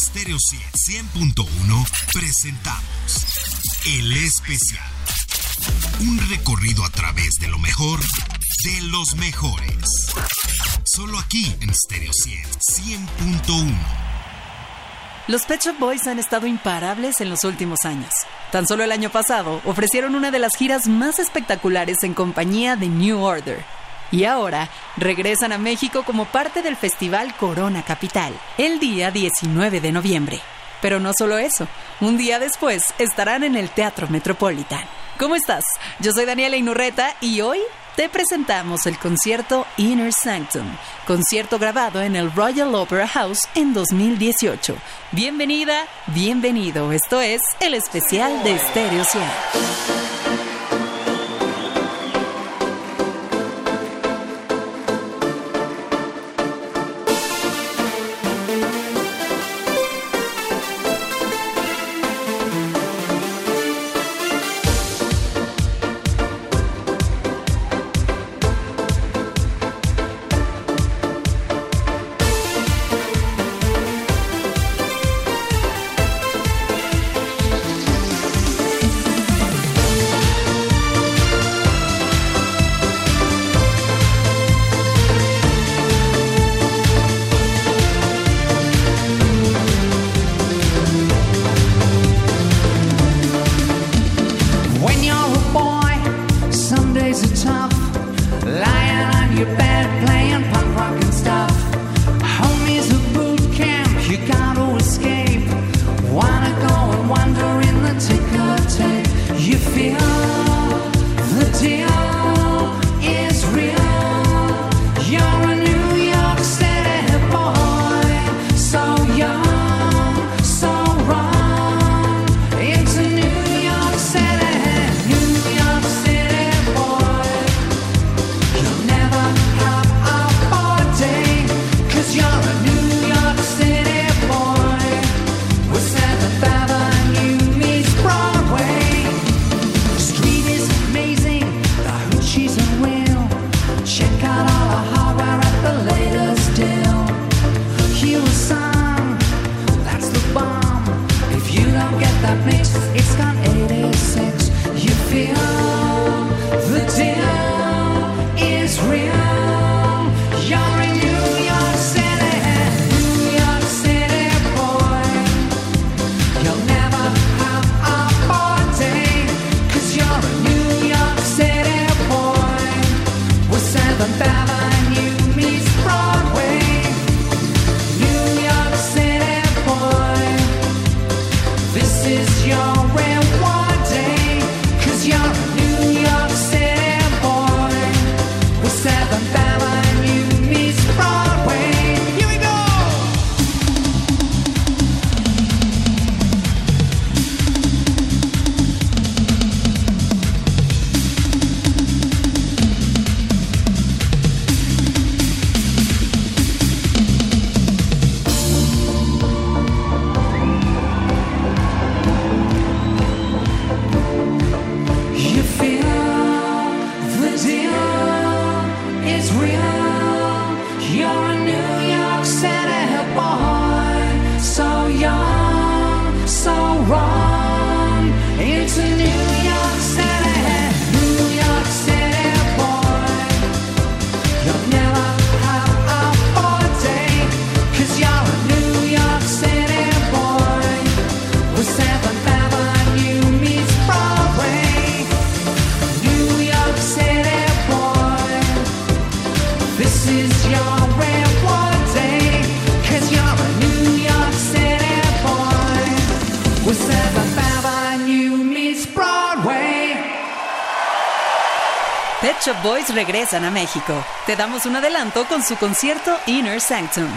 Stereo 100.1 presentamos El Especial. Un recorrido a través de lo mejor de los mejores. Solo aquí en Stereo 100.1. Los Pet Shop Boys han estado imparables en los últimos años. Tan solo el año pasado ofrecieron una de las giras más espectaculares en compañía de New Order. Y ahora regresan a México como parte del festival Corona Capital, el día 19 de noviembre. Pero no solo eso, un día después estarán en el Teatro Metropolitan. ¿Cómo estás? Yo soy Daniela Inurreta y hoy te presentamos el concierto Inner Sanctum, concierto grabado en el Royal Opera House en 2018. Bienvenida, bienvenido. Esto es el especial de Stereo 100. Regresan a México. Te damos un adelanto con su concierto Inner Sanctum.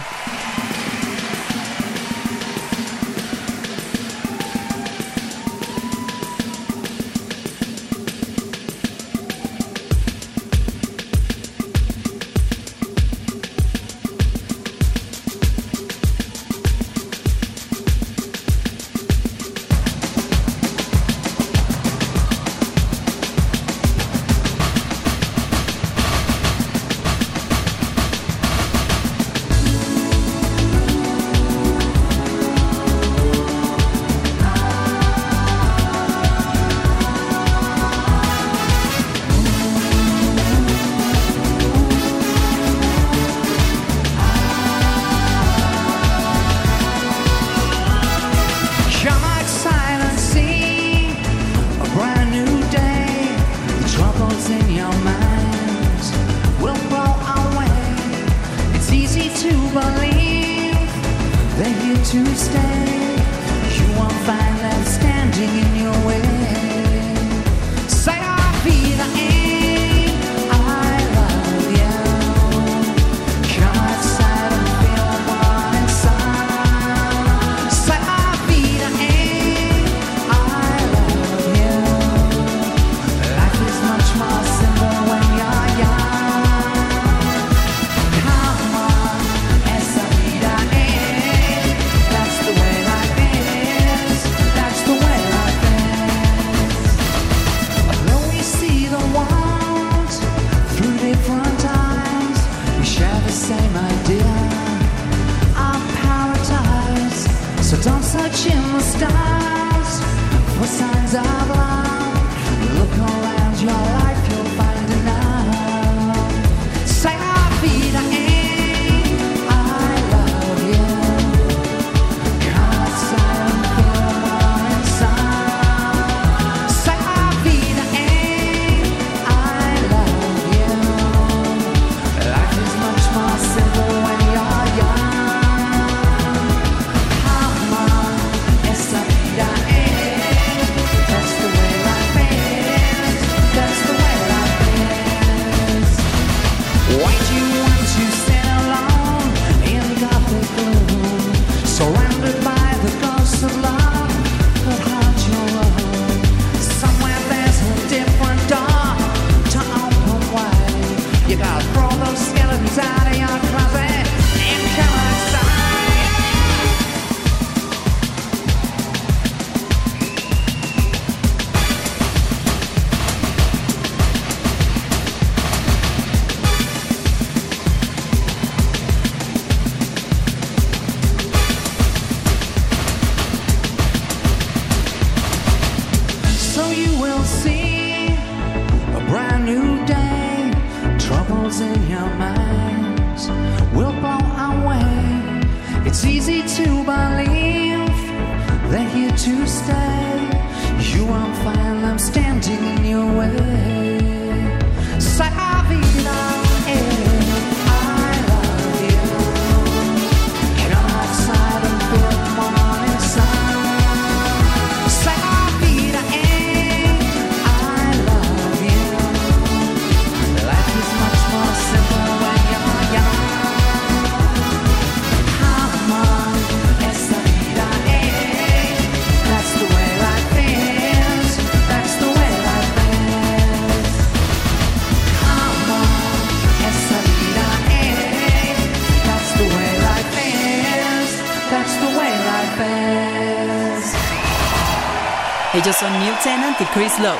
Son New Tenant y Chris Lowe.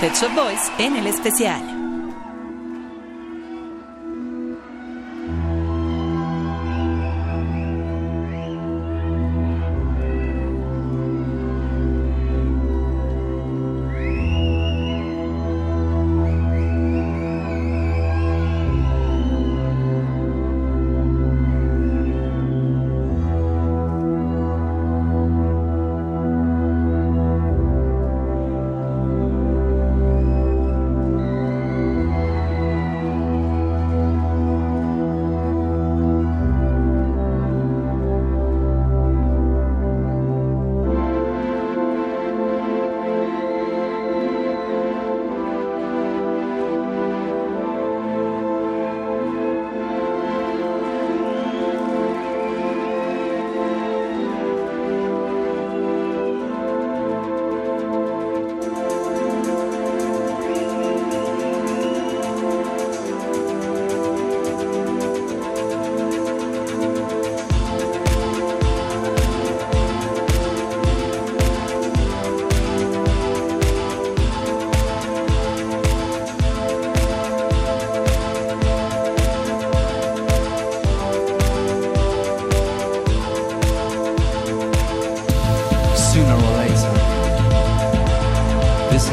Pet Shop Boys en el especial.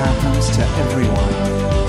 happens to everyone.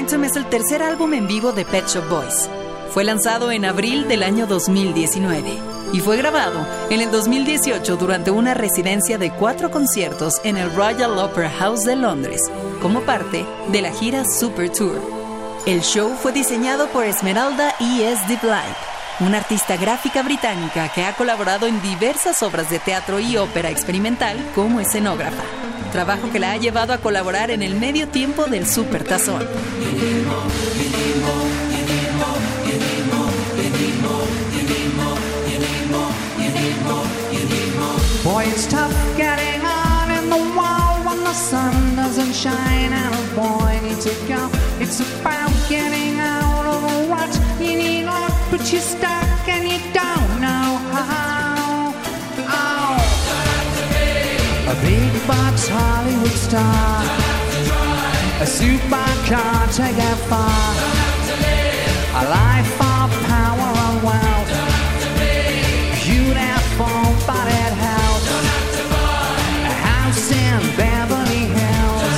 Sanctum es el tercer álbum en vivo de Pet Shop Boys. Fue lanzado en abril del año 2019 y fue grabado en el 2018 durante una residencia de cuatro conciertos en el Royal Opera House de Londres, como parte de la gira Super Tour. El show fue diseñado por Esmeralda E. S. Blind, una artista gráfica británica que ha colaborado en diversas obras de teatro y ópera experimental como escenógrafa, trabajo que la ha llevado a colaborar en el medio tiempo del Super Tazón. Boy, it's tough getting on in the wall when the sun doesn't shine a boy needs to go. It's about getting out of a rut. You need luck, but you're stuck and you don't know how. A big box Hollywood star. A supercar to get far. A life of power and wealth. Beautiful, but it helps. A house in Beverly Hills.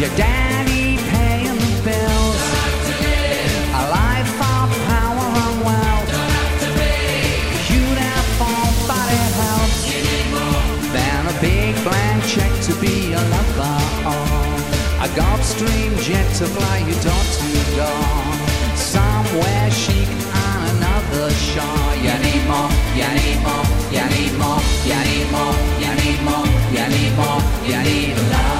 Your daddy Gulfstream jet to fly you door to door. Somewhere chic on another shore. You need more, you need more, you need more, you need more, you need more, you need more, you need love.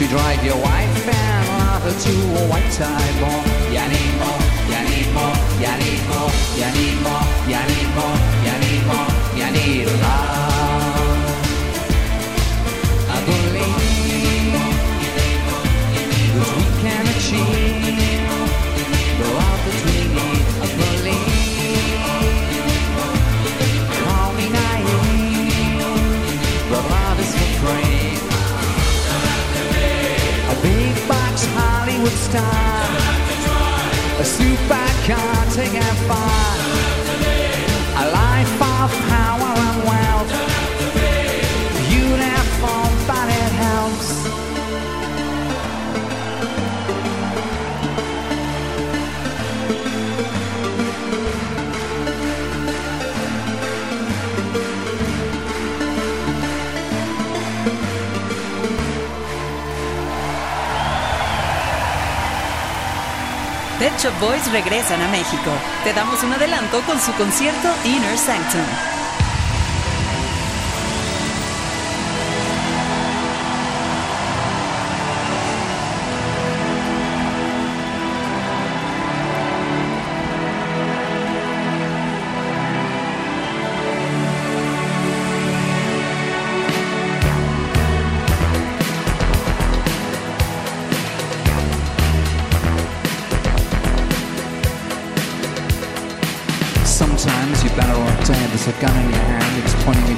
To drive your wife and lover to a white tie ball. You need more, you need more, you need more, you need more, you need more, Big box Hollywood star. A supercar I can't take and fire. Boys regresan a México. Te damos un adelanto con su concierto Inner Sanctum.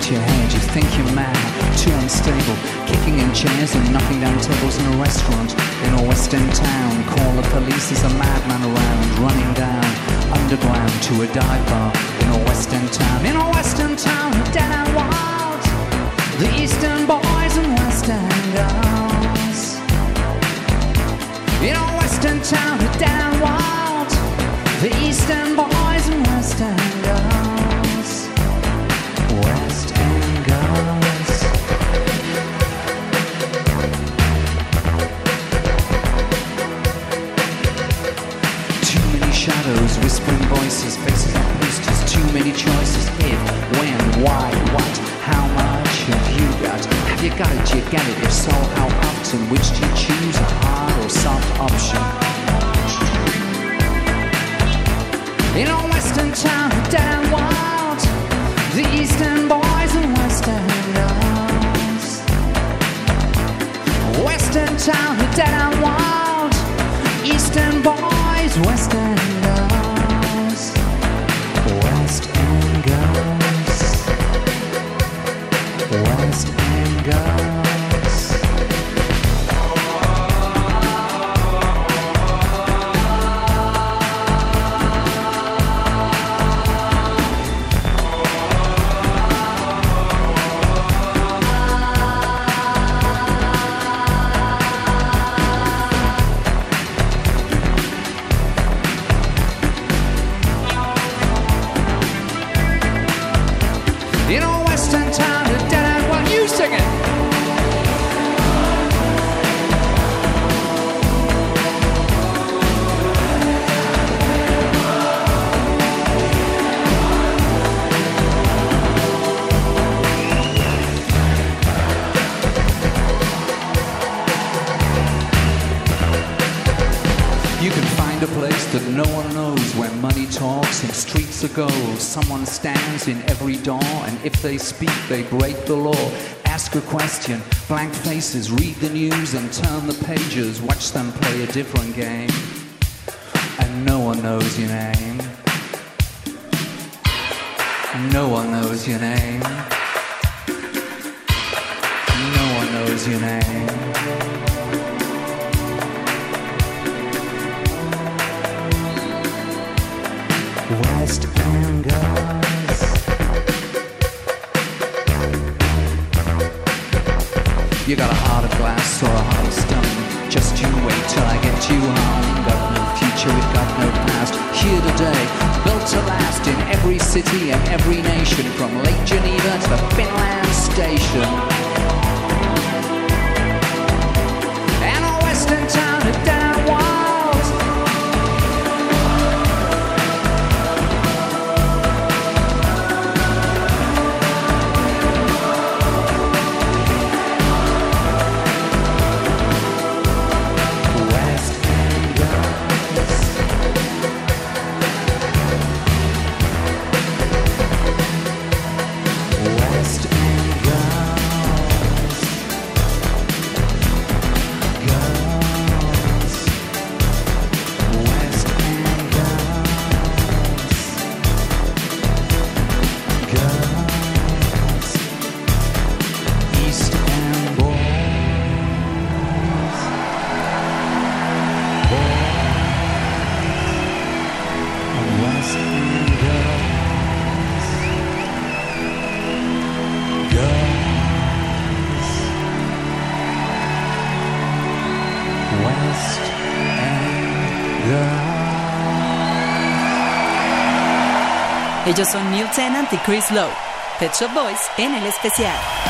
At your head. You think you're mad, too unstable. Kicking in chairs and knocking down tables in a restaurant in a West End town. Call the police, there's a madman around, running down underground to a dive bar in a West End town. In a West End town, dead and wild. The Eastern boys and West End girls. In a West End town, dead and wild. The Eastern boys and West End girls. Many choices. If, when, why, what, how much have you got? Have you got it? You get it? If so, how often? Which do you choose, a hard or soft option? In a western town, dead and wild, the eastern boys and western girls. Western town, dead and wild, eastern boys, western gold. Someone stands in every door, and if they speak, they break the law. Ask a question, blank faces, read the news and turn the pages. Watch them play a different game, and no one knows your name. No one knows your name. No one knows your name. West. You got a heart of glass or a heart of stone. Just you wait till I get you home. Got no future, got no past. Here today, built to last in every city and every nation, from Lake Geneva to Finland Station. And a western town down Ellos son Neil Tennant y Chris Lowe. Pet Shop Boys en el especial.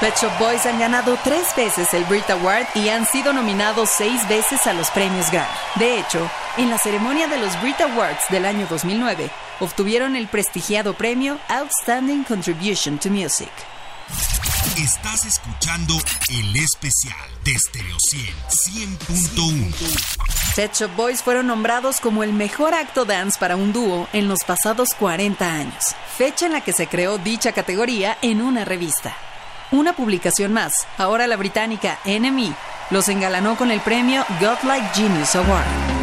Pet Shop Boys han ganado tres veces el Brit Award y han sido nominados seis veces a los premios Grammy. De hecho, en la ceremonia de los Brit Awards del año 2009, obtuvieron el prestigiado premio Outstanding Contribution to Music. Estás escuchando el especial de Stereo 100, 100.1. Pet Shop Boys fueron nombrados como el mejor acto dance para un dúo en los pasados 40 años, fecha en la que se creó dicha categoría en una revista. Una publicación más, ahora la británica NME, los engalanó con el premio Godlike Genius Award.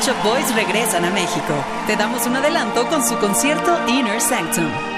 Pet Boys regresan a México. Te damos un adelanto con su concierto Inner Sanctum.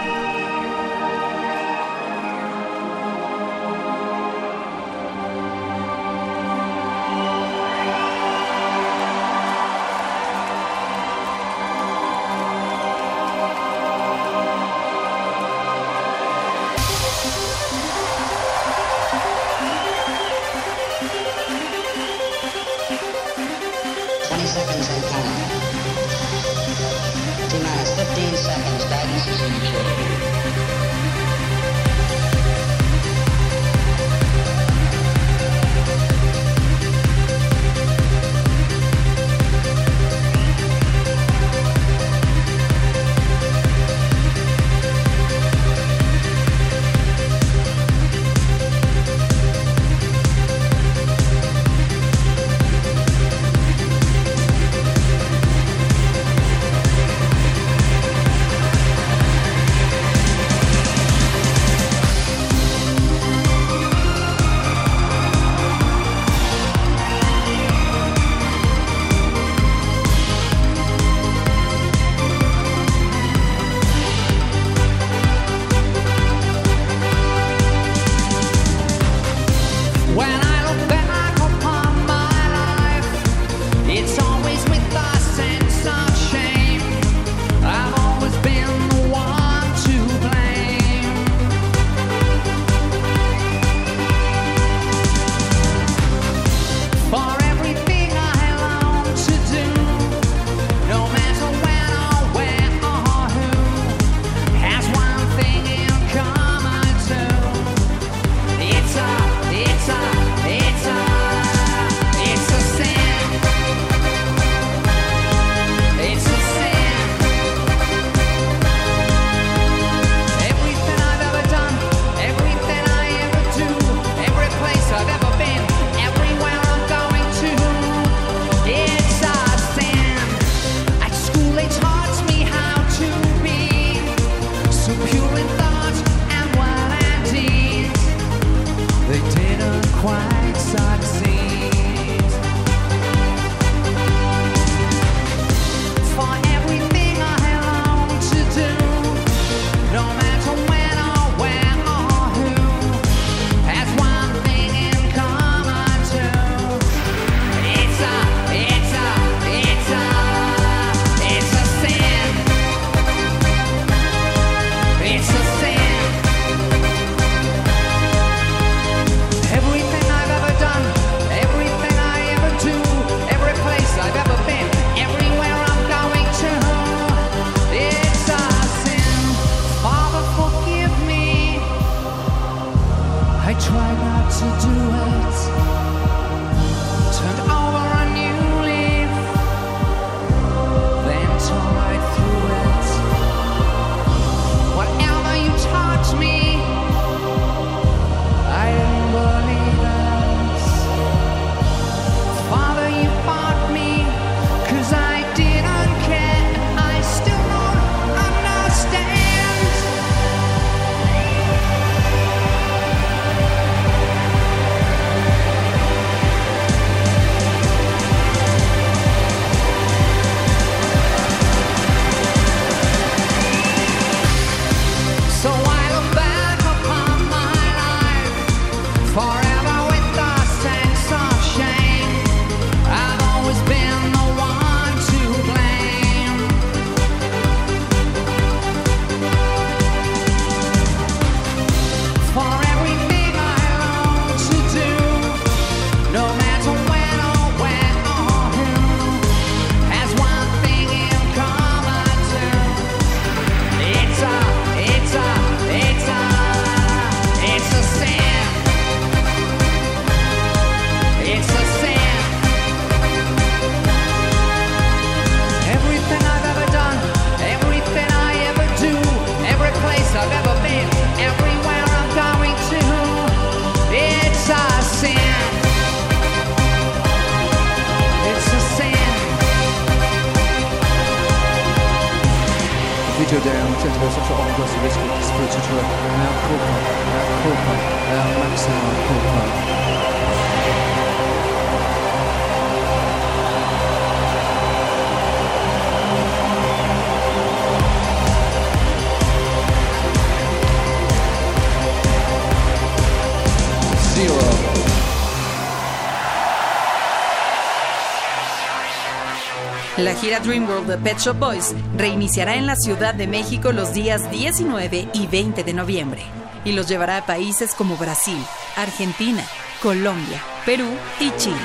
La gira Dreamworld de Pet Shop Boys reiniciará en la Ciudad de México los días 19 y 20 de noviembre y los llevará a países como Brasil, Argentina, Colombia, Perú y Chile.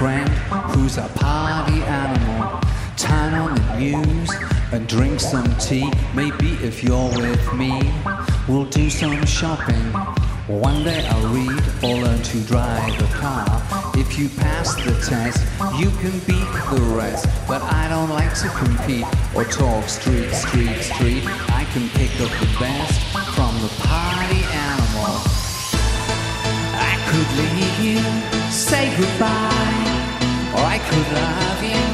Friend who's a party animal. Turn on the news and drink some tea. Maybe if you're with me, we'll do some shopping. One day I'll read or learn to drive a car. If you pass the test, you can beat the rest. But I don't like to compete or talk street, street, street. I can pick up the best from the party animal. I could leave you, say goodbye, could love you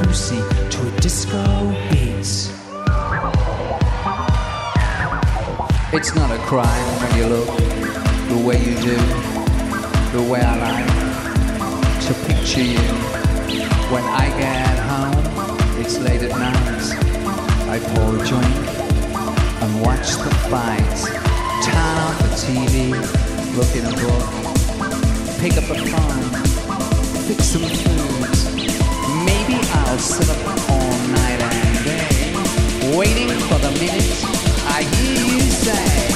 To a disco beat. It's not a crime when you look the way you do, the way I like to picture you. When I get home, it's late at night. I pour a drink and watch the fight. Turn on the TV, look in a book, pick up a phone, fix some food. Maybe I'll sit up all night and day, waiting for the minute I hear you say.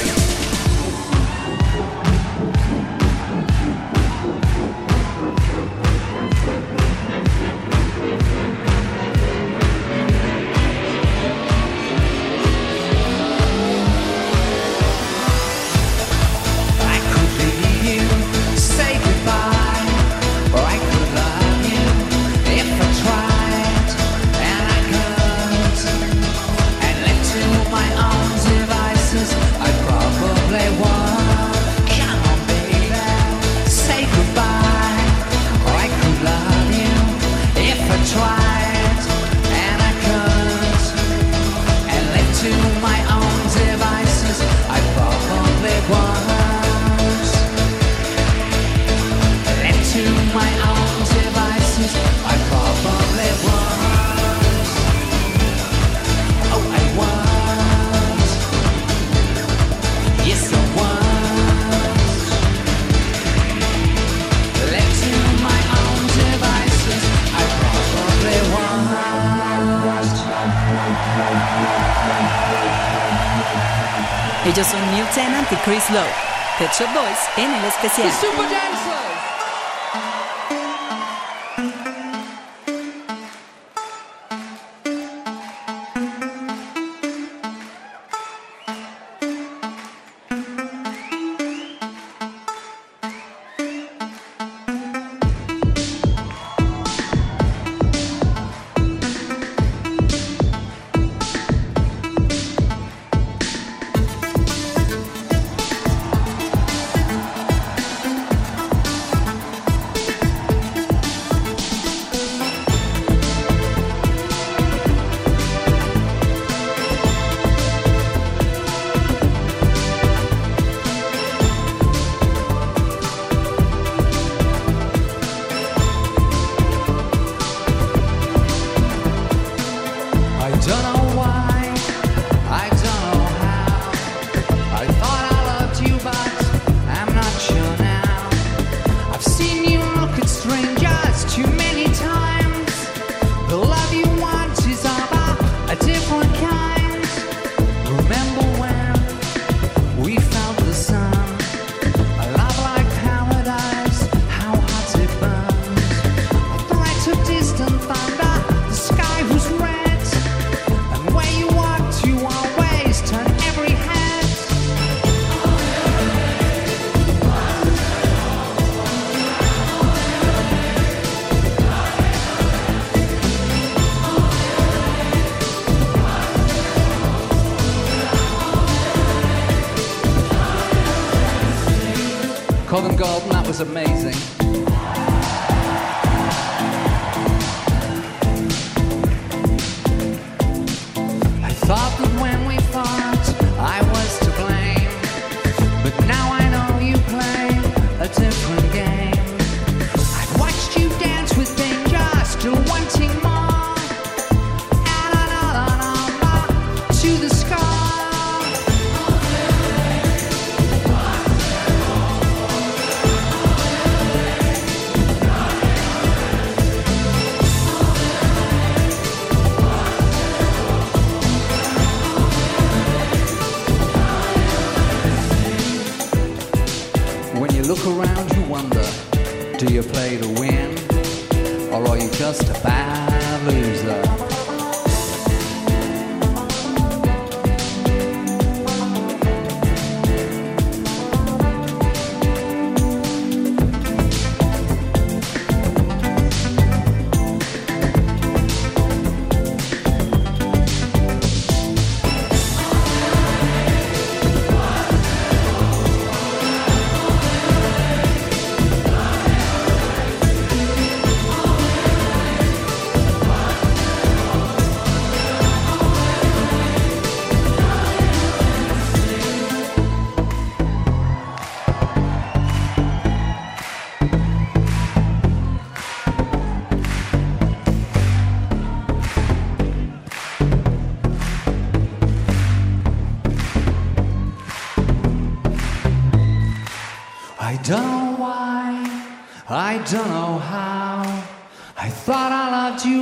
Ellos son New Tennant y Chris Lowe. Pet Shop Boys en el especial. The Super was amazing.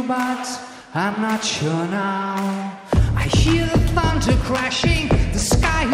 but I'm not sure now. I hear the thunder crashing, the sky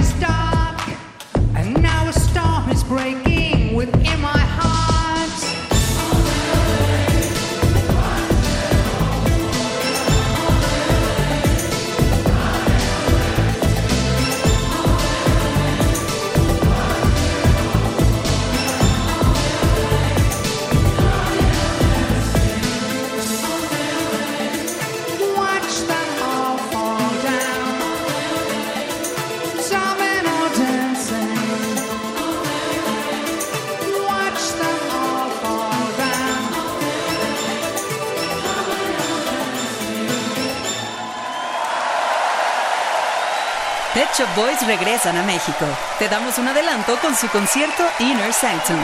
Shop Boys regresan a México. Te damos un adelanto con su concierto Inner Sanctum.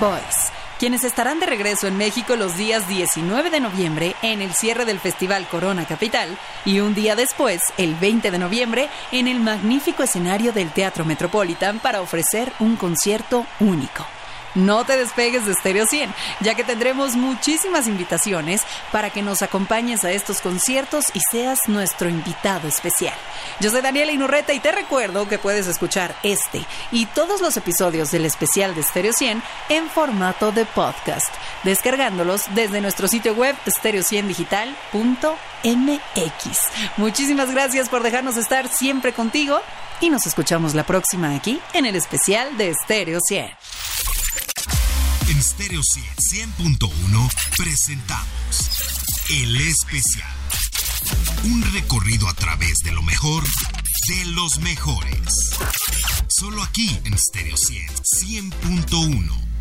Boys, quienes estarán de regreso en México los días 19 de noviembre en el cierre del Festival Corona Capital y un día después, el 20 de noviembre, en el magnífico escenario del Teatro Metropolitan para ofrecer un concierto único. No te despegues de Stereo 100, ya que tendremos muchísimas invitaciones para que nos acompañes a estos conciertos y seas nuestro invitado especial. Yo soy Daniela Inurreta y te recuerdo que puedes escuchar este y todos los episodios del especial de Stereo 100 en formato de podcast, descargándolos desde nuestro sitio web stereo100digital.mx. Muchísimas gracias por dejarnos estar siempre contigo y nos escuchamos la próxima aquí en el especial de Stereo 100. En Stereo 100, 100.1 presentamos El Especial. Un recorrido a través de lo mejor de los mejores. Solo aquí en Stereo 100, 100.1.